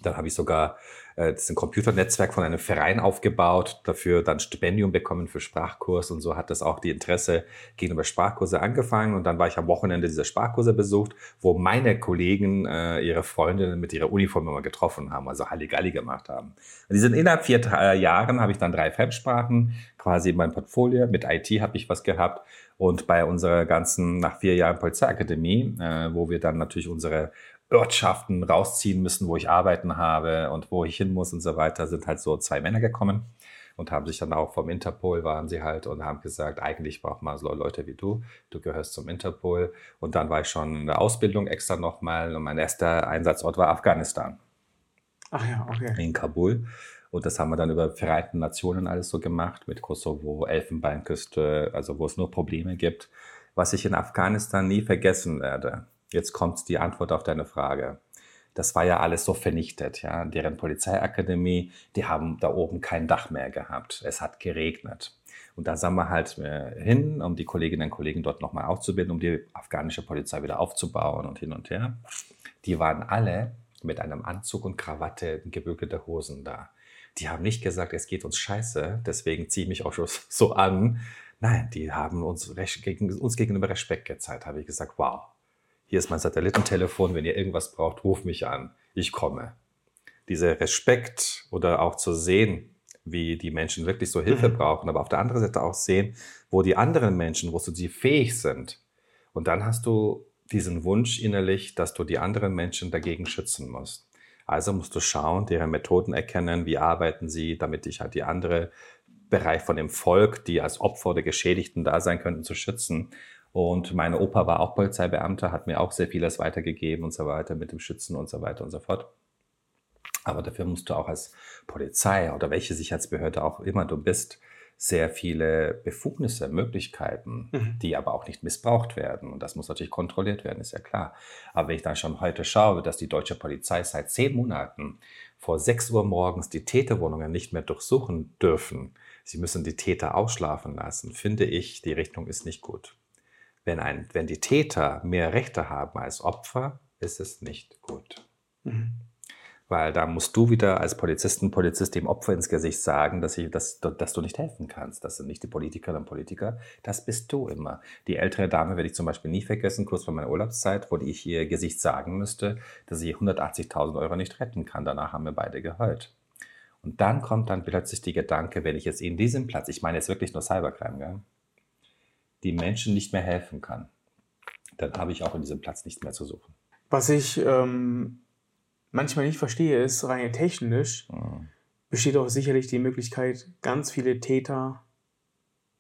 Dann habe ich sogar äh, das ist ein Computernetzwerk von einem Verein aufgebaut, dafür dann Stipendium bekommen für Sprachkurs und so hat das auch die Interesse gegenüber Sprachkurse angefangen und dann war ich am Wochenende diese Sprachkurse besucht, wo meine Kollegen äh, ihre Freundinnen mit ihrer Uniform immer getroffen haben, also Halligalli gemacht haben. Und die sind innerhalb vier äh, Jahren habe ich dann drei Fremdsprachen quasi in meinem Portfolio. Mit IT habe ich was gehabt und bei unserer ganzen, nach vier Jahren Polizeiakademie, äh, wo wir dann natürlich unsere Ortschaften rausziehen müssen, wo ich arbeiten habe und wo ich hin muss und so weiter, sind halt so zwei Männer gekommen. und haben sich dann auch vom Interpol waren sie halt und haben gesagt, eigentlich braucht man so Leute wie du, du gehörst zum Interpol. Und dann war ich schon in der Ausbildung extra nochmal und mein erster Einsatzort war Afghanistan. Ach ja, okay. In Kabul. Und das haben wir dann über Vereinten Nationen alles so gemacht, mit Kosovo, Elfenbeinküste, also wo es nur Probleme gibt. Was ich in Afghanistan nie vergessen werde, jetzt kommt die Antwort auf deine Frage. Das war ja alles so vernichtet, ja. Deren Polizeiakademie, die haben da oben kein Dach mehr gehabt. Es hat geregnet. Und da sind wir halt äh, hin, um die Kolleginnen und Kollegen dort nochmal aufzubilden, um die afghanische Polizei wieder aufzubauen und hin und her. Die waren alle mit einem Anzug und Krawatte, gebügelte Hosen da die haben nicht gesagt, es geht uns scheiße, deswegen ziehe ich mich auch schon *laughs* so an. Nein, die haben uns, gegen, uns gegenüber Respekt gezeigt. Habe ich gesagt, wow, hier ist mein Satellitentelefon, wenn ihr irgendwas braucht, ruft mich an, ich komme. Dieser Respekt oder auch zu sehen, wie die Menschen wirklich so Hilfe mhm. brauchen, aber auf der anderen Seite auch sehen, wo die anderen Menschen, wo sie fähig sind. Und dann hast du diesen Wunsch innerlich, dass du die anderen Menschen dagegen schützen musst. Also musst du schauen, deren Methoden erkennen, wie arbeiten sie, damit ich halt die andere Bereich von dem Volk, die als Opfer oder Geschädigten da sein könnten, zu schützen. Und meine Opa war auch Polizeibeamter, hat mir auch sehr vieles weitergegeben und so weiter mit dem Schützen und so weiter und so fort. Aber dafür musst du auch als Polizei oder welche Sicherheitsbehörde auch immer du bist, sehr viele Befugnisse, Möglichkeiten, mhm. die aber auch nicht missbraucht werden. Und das muss natürlich kontrolliert werden, ist ja klar. Aber wenn ich dann schon heute schaue, dass die deutsche Polizei seit zehn Monaten vor 6 Uhr morgens die Täterwohnungen nicht mehr durchsuchen dürfen, sie müssen die Täter ausschlafen lassen, finde ich, die Richtung ist nicht gut. Wenn, ein, wenn die Täter mehr Rechte haben als Opfer, ist es nicht gut. Mhm weil da musst du wieder als Polizisten, Polizist dem Opfer ins Gesicht sagen, dass, ich, dass, dass du nicht helfen kannst. Das sind nicht die Politikerinnen und Politiker, das bist du immer. Die ältere Dame werde ich zum Beispiel nie vergessen, kurz vor meiner Urlaubszeit, wo ich ihr Gesicht sagen müsste, dass sie 180.000 Euro nicht retten kann. Danach haben wir beide geheult. Und dann kommt dann plötzlich die Gedanke, wenn ich jetzt in diesem Platz, ich meine jetzt wirklich nur Cybercrime, gell, die Menschen nicht mehr helfen kann, dann habe ich auch in diesem Platz nichts mehr zu suchen. Was ich ähm manchmal nicht verstehe, ist rein technisch, mhm. besteht auch sicherlich die Möglichkeit, ganz viele Täter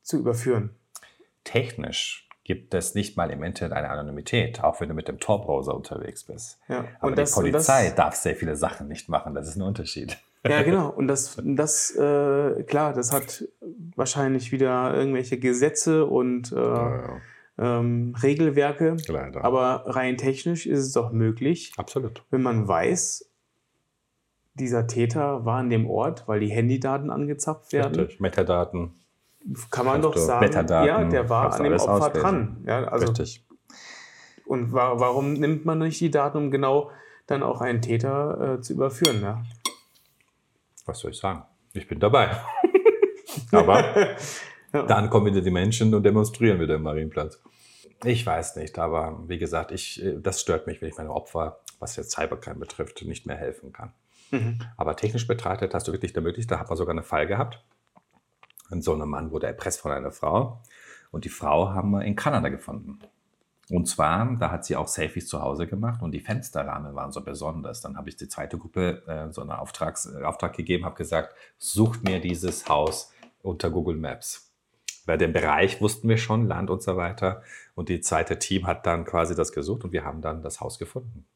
zu überführen. Technisch gibt es nicht mal im Internet eine Anonymität, auch wenn du mit dem Tor-Browser unterwegs bist. Ja, Aber das, die Polizei das, darf sehr viele Sachen nicht machen, das ist ein Unterschied. Ja, *laughs* genau. Und das, das äh, klar, das hat wahrscheinlich wieder irgendwelche Gesetze und äh, ja, ja ähm, Regelwerke. Leider. Aber rein technisch ist es doch möglich. Absolut. Wenn man weiß, dieser Täter war an dem Ort, weil die Handydaten angezapft werden. Richtig, Metadaten. Kann man doch sagen, Metadaten, ja, der war an dem Opfer auslesen. dran. Ja, also, Richtig. Und wa warum nimmt man nicht die Daten, um genau dann auch einen Täter äh, zu überführen? Ja? Was soll ich sagen? Ich bin dabei. *laughs* Aber ja. dann kommen wieder die Menschen und demonstrieren wieder im Marienplatz. Ich weiß nicht, aber wie gesagt, ich, äh, das stört mich, wenn ich meine Opfer, was jetzt Cybercrime betrifft, nicht mehr helfen kann. Mhm. Aber technisch betrachtet hast du wirklich eine Möglichkeit, da hat man sogar einen Fall gehabt. Und so ein Mann wurde erpresst von einer Frau und die Frau haben wir in Kanada gefunden. Und zwar, da hat sie auch Selfies zu Hause gemacht und die Fensterrahmen waren so besonders. Dann habe ich die zweite Gruppe äh, so einen Auftrags, äh, Auftrag gegeben, habe gesagt, sucht mir dieses Haus unter Google Maps. Bei dem Bereich wussten wir schon, Land und so weiter. Und die zweite Team hat dann quasi das gesucht und wir haben dann das Haus gefunden.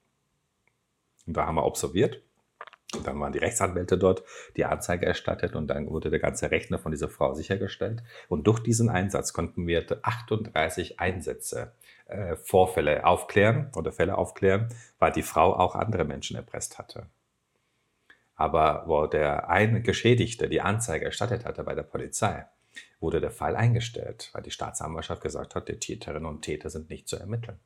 Und da haben wir observiert. Und dann waren die Rechtsanwälte dort, die Anzeige erstattet und dann wurde der ganze Rechner von dieser Frau sichergestellt. Und durch diesen Einsatz konnten wir 38 Einsätze, äh, Vorfälle aufklären oder Fälle aufklären, weil die Frau auch andere Menschen erpresst hatte. Aber wo der eine Geschädigte die Anzeige erstattet hatte bei der Polizei, wurde der Fall eingestellt, weil die Staatsanwaltschaft gesagt hat, die Täterinnen und Täter sind nicht zu ermitteln.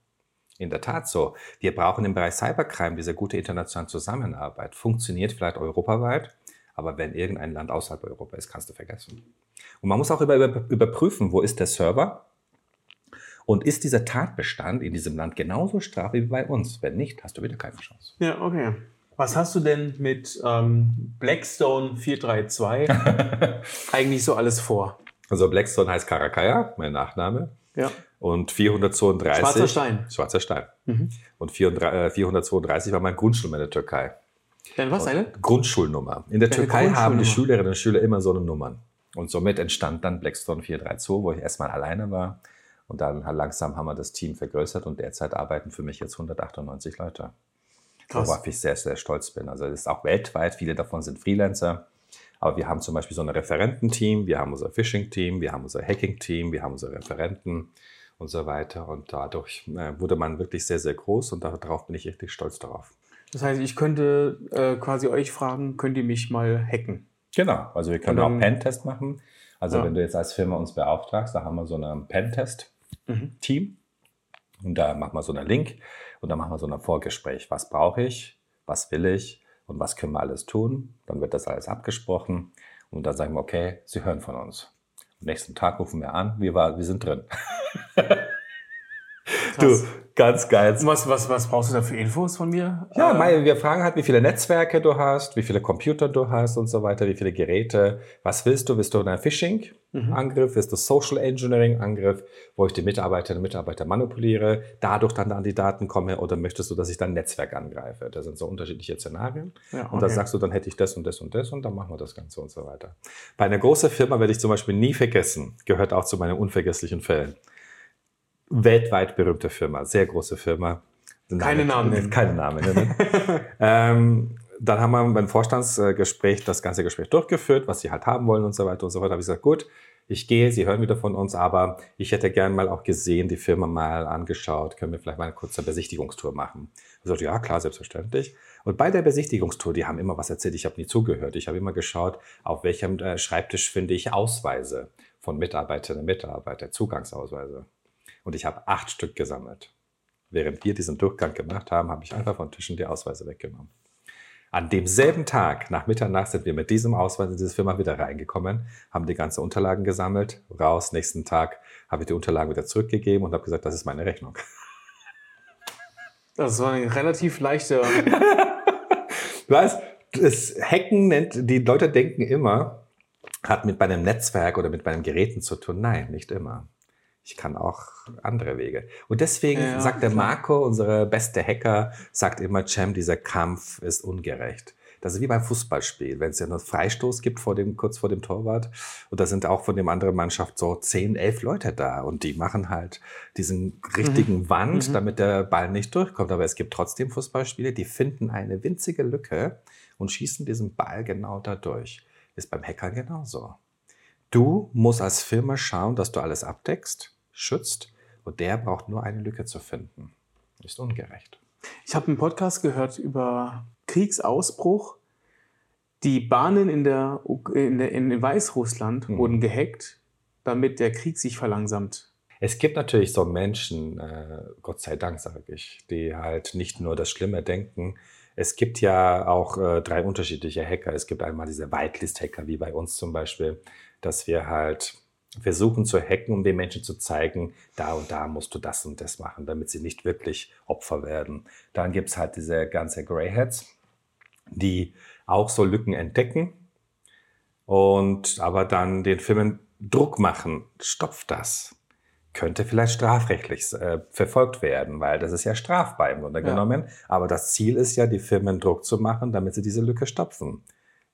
In der Tat so. Wir brauchen im Bereich Cybercrime diese gute internationale Zusammenarbeit. Funktioniert vielleicht europaweit, aber wenn irgendein Land außerhalb Europa ist, kannst du vergessen. Und man muss auch über, über, überprüfen, wo ist der Server und ist dieser Tatbestand in diesem Land genauso straf wie bei uns. Wenn nicht, hast du wieder keine Chance. Ja, okay. Was hast du denn mit ähm, Blackstone 432 *laughs* eigentlich so alles vor? Also Blackstone heißt Karakaya, mein Nachname. Ja. Und 432. Schwarzer Stein. Schwarzer Stein. Mhm. Und 432 äh, war mein Grundschulnummer in der Türkei. Denn was eine? Grundschulnummer. In der Türkei haben die Schülerinnen und Schüler immer so eine Nummern. Und somit entstand dann Blackstone 432, wo ich erstmal alleine war. Und dann langsam haben wir das Team vergrößert und derzeit arbeiten für mich jetzt 198 Leute. Krass. Worauf ich sehr, sehr stolz bin. Also das ist auch weltweit, viele davon sind Freelancer. Aber wir haben zum Beispiel so ein Referententeam, wir haben unser Phishing-Team, wir haben unser Hacking-Team, wir haben unsere Referenten und so weiter. Und dadurch äh, wurde man wirklich sehr, sehr groß und darauf bin ich richtig stolz darauf. Das heißt, ich könnte äh, quasi euch fragen, könnt ihr mich mal hacken? Genau, also wir können dann, auch Pentest machen. Also ja. wenn du jetzt als Firma uns beauftragst, da haben wir so ein Pentest-Team mhm. und da machen wir so einen Link und dann machen wir so ein Vorgespräch. Was brauche ich? Was will ich? Und was können wir alles tun? Dann wird das alles abgesprochen und dann sagen wir, okay, Sie hören von uns. Am nächsten Tag rufen wir an, wir, war, wir sind drin. *laughs* du, Ganz geil. Was, was, was brauchst du da für Infos von mir? Ja, äh, wir fragen halt, wie viele Netzwerke du hast, wie viele Computer du hast und so weiter, wie viele Geräte. Was willst du? Willst du einen Phishing-Angriff? Mhm. Willst du Social Engineering-Angriff, wo ich die Mitarbeiterinnen und Mitarbeiter manipuliere, dadurch dann an die Daten komme? Oder möchtest du, dass ich dann Netzwerk angreife? Das sind so unterschiedliche Szenarien. Ja, okay. Und da sagst du, dann hätte ich das und das und das und dann machen wir das Ganze und so weiter. Bei einer großen Firma werde ich zum Beispiel nie vergessen, gehört auch zu meinen unvergesslichen Fällen weltweit berühmte Firma, sehr große Firma. *laughs* Keine Namen nennen. Keine Namen nennen. ähm, dann haben wir beim Vorstandsgespräch das ganze Gespräch durchgeführt, was sie halt haben wollen und so weiter und so fort. Da habe ich gesagt, gut, ich gehe, Sie hören wieder von uns, aber ich hätte gern mal auch gesehen, die Firma mal angeschaut, können wir vielleicht mal eine kurze Besichtigungstour machen. Ich sagte, ja, klar, selbstverständlich. Und bei der Besichtigungstour, die haben immer was erzählt, ich habe nie zugehört. Ich habe immer geschaut, auf welchem äh, Schreibtisch finde ich Ausweise von Mitarbeiterinnen und Mitarbeitern, Zugangsausweise. Und ich habe acht Stück gesammelt. Während wir diesen Durchgang gemacht haben, habe ich einfach von Tischen die Ausweise weggenommen. An demselben Tag, nach Mitternacht, sind wir mit diesem Ausweis in diese Firma wieder reingekommen, haben die ganzen Unterlagen gesammelt, raus. Nächsten Tag habe ich die Unterlagen wieder zurückgegeben und habe gesagt, das ist meine Rechnung. Das war ein relativ leichter. *laughs* weißt, das Hacken nennt, die Leute denken immer, hat mit meinem Netzwerk oder mit meinen Geräten zu tun. Nein, nicht immer ich kann auch andere Wege. Und deswegen ja, sagt der Marco, unsere beste Hacker, sagt immer, Cem, dieser Kampf ist ungerecht. Das ist wie beim Fußballspiel, wenn es ja einen Freistoß gibt vor dem, kurz vor dem Torwart. Und da sind auch von dem anderen Mannschaft so zehn, elf Leute da. Und die machen halt diesen richtigen mhm. Wand, mhm. damit der Ball nicht durchkommt. Aber es gibt trotzdem Fußballspiele, die finden eine winzige Lücke und schießen diesen Ball genau da durch. Ist beim Hacker genauso. Du musst als Firma schauen, dass du alles abdeckst schützt und der braucht nur eine Lücke zu finden. Ist ungerecht. Ich habe einen Podcast gehört über Kriegsausbruch. Die Bahnen in, der, in, der, in Weißrussland mhm. wurden gehackt, damit der Krieg sich verlangsamt. Es gibt natürlich so Menschen, äh, Gott sei Dank sage ich, die halt nicht nur das Schlimme denken. Es gibt ja auch äh, drei unterschiedliche Hacker. Es gibt einmal diese Whitelist-Hacker, wie bei uns zum Beispiel, dass wir halt versuchen zu hacken, um den Menschen zu zeigen, da und da musst du das und das machen, damit sie nicht wirklich Opfer werden. Dann gibt es halt diese ganze Greyheads, die auch so Lücken entdecken und aber dann den Firmen Druck machen, stopf das. Könnte vielleicht strafrechtlich äh, verfolgt werden, weil das ist ja strafbar im Grunde ja. genommen. Aber das Ziel ist ja, die Firmen Druck zu machen, damit sie diese Lücke stopfen.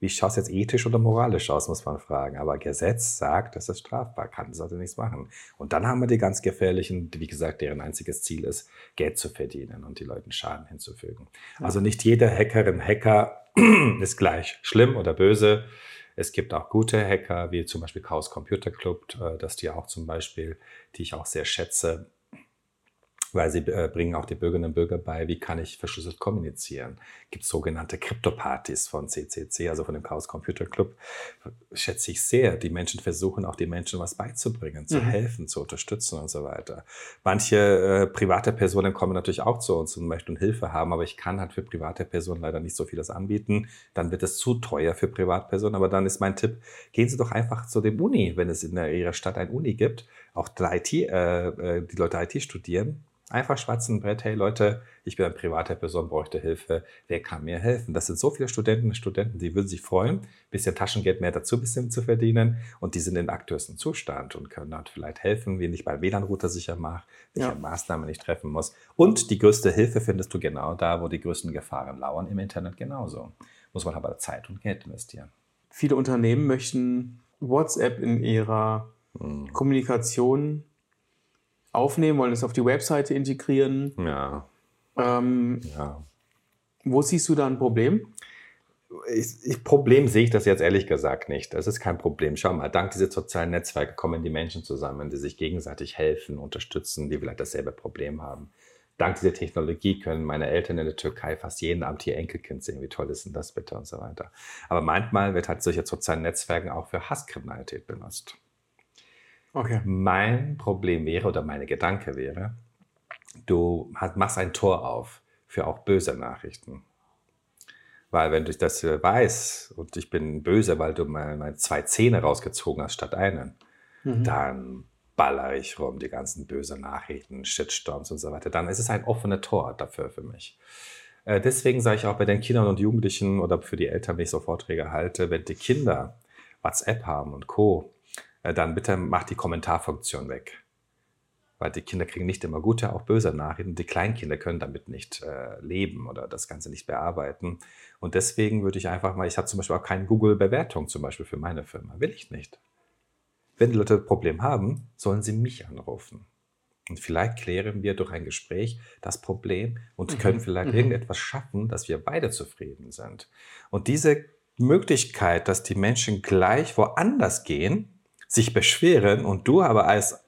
Wie schaut es jetzt ethisch oder moralisch aus, muss man fragen. Aber Gesetz sagt, das ist strafbar, kann sollte nichts machen. Und dann haben wir die ganz gefährlichen, wie gesagt, deren einziges Ziel ist, Geld zu verdienen und die Leuten Schaden hinzufügen. Ja. Also nicht jeder Hackerin, Hacker *clears throat* ist gleich schlimm oder böse. Es gibt auch gute Hacker, wie zum Beispiel Chaos Computer Club, äh, dass die auch zum Beispiel, die ich auch sehr schätze, weil sie äh, bringen auch die Bürgerinnen und Bürger bei, wie kann ich verschlüsselt kommunizieren. Gibt sogenannte Krypto-Partys von CCC, also von dem Chaos Computer Club, schätze ich sehr. Die Menschen versuchen auch die Menschen was beizubringen, zu mhm. helfen, zu unterstützen und so weiter. Manche äh, private Personen kommen natürlich auch zu uns und möchten Hilfe haben, aber ich kann halt für private Personen leider nicht so vieles anbieten. Dann wird es zu teuer für Privatpersonen, aber dann ist mein Tipp, gehen Sie doch einfach zu dem Uni, wenn es in Ihrer Stadt ein Uni gibt, auch die, IT, äh, äh, die Leute IT studieren, Einfach schwarzen Brett, hey Leute, ich bin eine private Person, bräuchte Hilfe, wer kann mir helfen? Das sind so viele Studentinnen und Studenten, die würden sich freuen, ein bisschen Taschengeld mehr dazu bisschen zu verdienen und die sind in aktuellsten Zustand und können dort vielleicht helfen, wie ich mein WLAN-Router sicher mache, welche ja. Maßnahmen ich treffen muss. Und die größte Hilfe findest du genau da, wo die größten Gefahren lauern, im Internet genauso. Muss man aber Zeit und Geld investieren. Viele Unternehmen möchten WhatsApp in ihrer mhm. Kommunikation aufnehmen, wollen es auf die Webseite integrieren. Ja. Ähm, ja. Wo siehst du da ein Problem? Ich, ich, Problem sehe ich das jetzt ehrlich gesagt nicht. Das ist kein Problem. Schau mal, dank dieser sozialen Netzwerke kommen die Menschen zusammen, die sich gegenseitig helfen, unterstützen, die vielleicht dasselbe Problem haben. Dank dieser Technologie können meine Eltern in der Türkei fast jeden Abend ihr Enkelkind sehen. Wie toll ist denn das bitte und so weiter. Aber manchmal wird halt solche sozialen Netzwerke auch für Hasskriminalität benutzt. Okay. Mein Problem wäre oder meine Gedanke wäre, du machst ein Tor auf für auch böse Nachrichten. Weil wenn du das weißt und ich bin böse, weil du meine zwei Zähne rausgezogen hast statt einen, mhm. dann baller ich rum die ganzen bösen Nachrichten, Shitstorms und so weiter. Dann ist es ein offenes Tor dafür für mich. Äh, deswegen sage ich auch bei den Kindern und Jugendlichen oder für die Eltern, wenn ich so Vorträge halte, wenn die Kinder WhatsApp haben und Co., dann bitte mach die Kommentarfunktion weg. Weil die Kinder kriegen nicht immer gute, auch böse Nachrichten. Die Kleinkinder können damit nicht äh, leben oder das Ganze nicht bearbeiten. Und deswegen würde ich einfach mal, ich habe zum Beispiel auch keine Google-Bewertung zum Beispiel für meine Firma. Will ich nicht. Wenn die Leute ein Problem haben, sollen sie mich anrufen. Und vielleicht klären wir durch ein Gespräch das Problem und mhm. können vielleicht mhm. irgendetwas schaffen, dass wir beide zufrieden sind. Und diese Möglichkeit, dass die Menschen gleich woanders gehen, sich beschweren und du aber als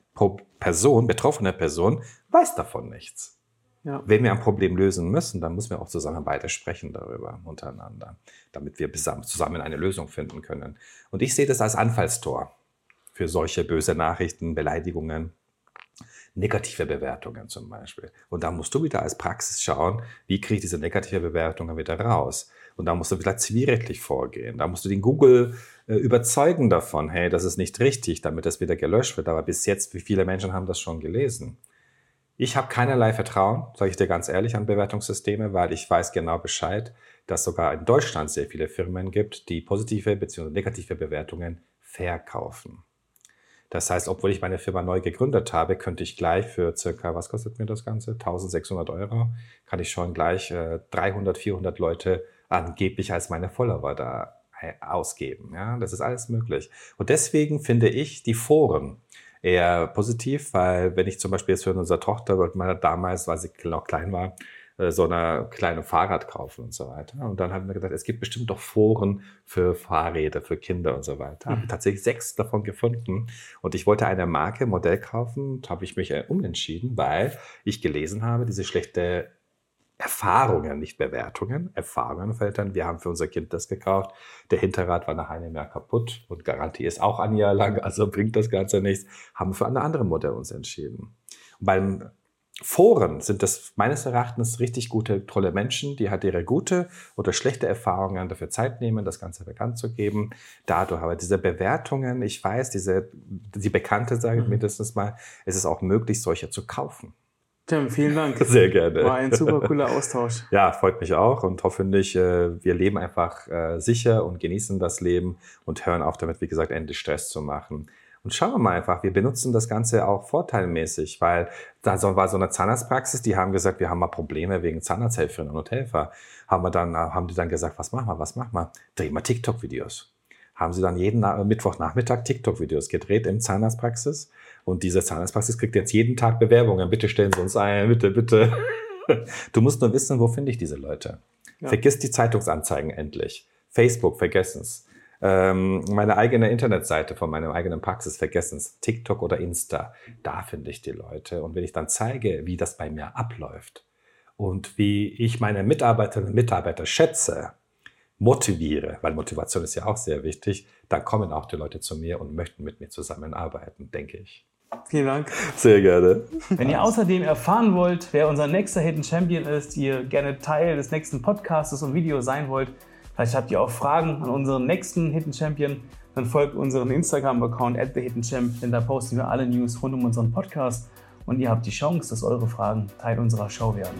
Person, betroffene Person, weißt davon nichts. Ja. Wenn wir ein Problem lösen müssen, dann müssen wir auch zusammen weiter sprechen darüber untereinander, damit wir zusammen eine Lösung finden können. Und ich sehe das als Anfallstor für solche böse Nachrichten, Beleidigungen, negative Bewertungen zum Beispiel. Und da musst du wieder als Praxis schauen, wie kriege ich diese negative Bewertungen wieder raus. Und da musst du wieder zivilrechtlich vorgehen. Da musst du den Google äh, überzeugen davon, hey, das ist nicht richtig, damit das wieder gelöscht wird. Aber bis jetzt, wie viele Menschen haben das schon gelesen? Ich habe keinerlei Vertrauen, sage ich dir ganz ehrlich, an Bewertungssysteme, weil ich weiß genau Bescheid, dass sogar in Deutschland sehr viele Firmen gibt, die positive bzw. negative Bewertungen verkaufen. Das heißt, obwohl ich meine Firma neu gegründet habe, könnte ich gleich für circa, was kostet mir das Ganze? 1600 Euro, kann ich schon gleich äh, 300, 400 Leute angeblich als meine Follower da ausgeben. Ja, das ist alles möglich. Und deswegen finde ich die Foren eher positiv, weil wenn ich zum Beispiel jetzt für unsere Tochter, weil damals, weil sie noch klein war, äh, so eine kleine Fahrrad kaufen und so weiter. Und dann haben wir gedacht, es gibt bestimmt doch Foren für Fahrräder, für Kinder und so weiter. Mhm. Habe tatsächlich sechs davon gefunden. Und ich wollte eine Marke, Modell kaufen, habe ich mich äh, umentschieden, weil ich gelesen habe, diese schlechte Erfahrungen, nicht Bewertungen, Erfahrungen von Eltern. Wir haben für unser Kind das gekauft. Der Hinterrad war nach einem Jahr kaputt und Garantie ist auch ein Jahr lang, also bringt das Ganze nichts. Haben wir für eine andere Modell uns entschieden. Und beim Foren sind das meines Erachtens richtig gute, tolle Menschen, die halt ihre gute oder schlechte Erfahrungen dafür Zeit nehmen, das Ganze bekannt zu geben. Dadurch aber diese Bewertungen, ich weiß, diese, die Bekannte, sage ich mhm. mindestens mal, es ist auch möglich, solche zu kaufen. Tim, vielen Dank. *laughs* Sehr gerne. War ein super cooler Austausch. Ja, freut mich auch und hoffentlich, äh, wir leben einfach äh, sicher und genießen das Leben und hören auf damit, wie gesagt, endlich Stress zu machen. Und schauen wir mal einfach, wir benutzen das Ganze auch vorteilmäßig, weil da war so eine Zahnarztpraxis, die haben gesagt, wir haben mal Probleme wegen Zahnarzthelferinnen und Helfer. Haben wir dann, haben die dann gesagt, was machen wir, was machen wir? Drehen wir TikTok-Videos. Haben sie dann jeden Mittwochnachmittag TikTok-Videos gedreht im Zahnarztpraxis. Und diese Zahnarztpraxis kriegt jetzt jeden Tag Bewerbungen. Bitte stellen Sie uns ein, bitte, bitte. *laughs* Du musst nur wissen, wo finde ich diese Leute. Ja. Vergiss die Zeitungsanzeigen endlich. Facebook, vergessen's. Ähm, meine eigene Internetseite von meinem eigenen Praxis vergessen's. TikTok oder Insta. Da finde ich die Leute. Und wenn ich dann zeige, wie das bei mir abläuft und wie ich meine Mitarbeiterinnen und Mitarbeiter schätze, motiviere, weil Motivation ist ja auch sehr wichtig, dann kommen auch die Leute zu mir und möchten mit mir zusammenarbeiten, denke ich. Vielen Dank. Sehr gerne. Wenn ihr außerdem erfahren wollt, wer unser nächster Hidden Champion ist, ihr gerne Teil des nächsten Podcasts und Videos sein wollt, vielleicht habt ihr auch Fragen an unseren nächsten Hidden Champion, dann folgt unserem Instagram-Account at the Hidden Champ, denn da posten wir alle News rund um unseren Podcast und ihr habt die Chance, dass eure Fragen Teil unserer Show werden.